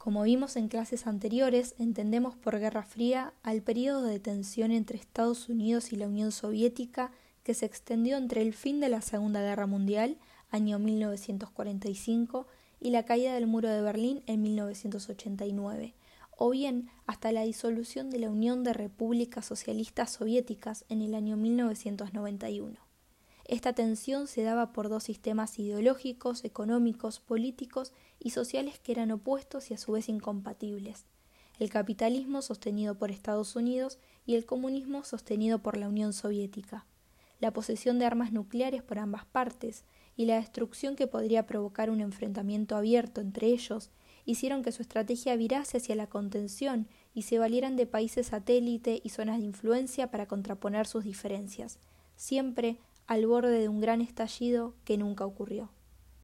Como vimos en clases anteriores, entendemos por Guerra Fría al periodo de tensión entre Estados Unidos y la Unión Soviética que se extendió entre el fin de la Segunda Guerra Mundial, año 1945, y la caída del muro de Berlín en 1989, o bien hasta la disolución de la Unión de Repúblicas Socialistas Soviéticas en el año 1991. Esta tensión se daba por dos sistemas ideológicos, económicos, políticos y sociales que eran opuestos y a su vez incompatibles. El capitalismo sostenido por Estados Unidos y el comunismo sostenido por la Unión Soviética. La posesión de armas nucleares por ambas partes y la destrucción que podría provocar un enfrentamiento abierto entre ellos hicieron que su estrategia virase hacia la contención y se valieran de países satélite y zonas de influencia para contraponer sus diferencias, siempre al borde de un gran estallido que nunca ocurrió.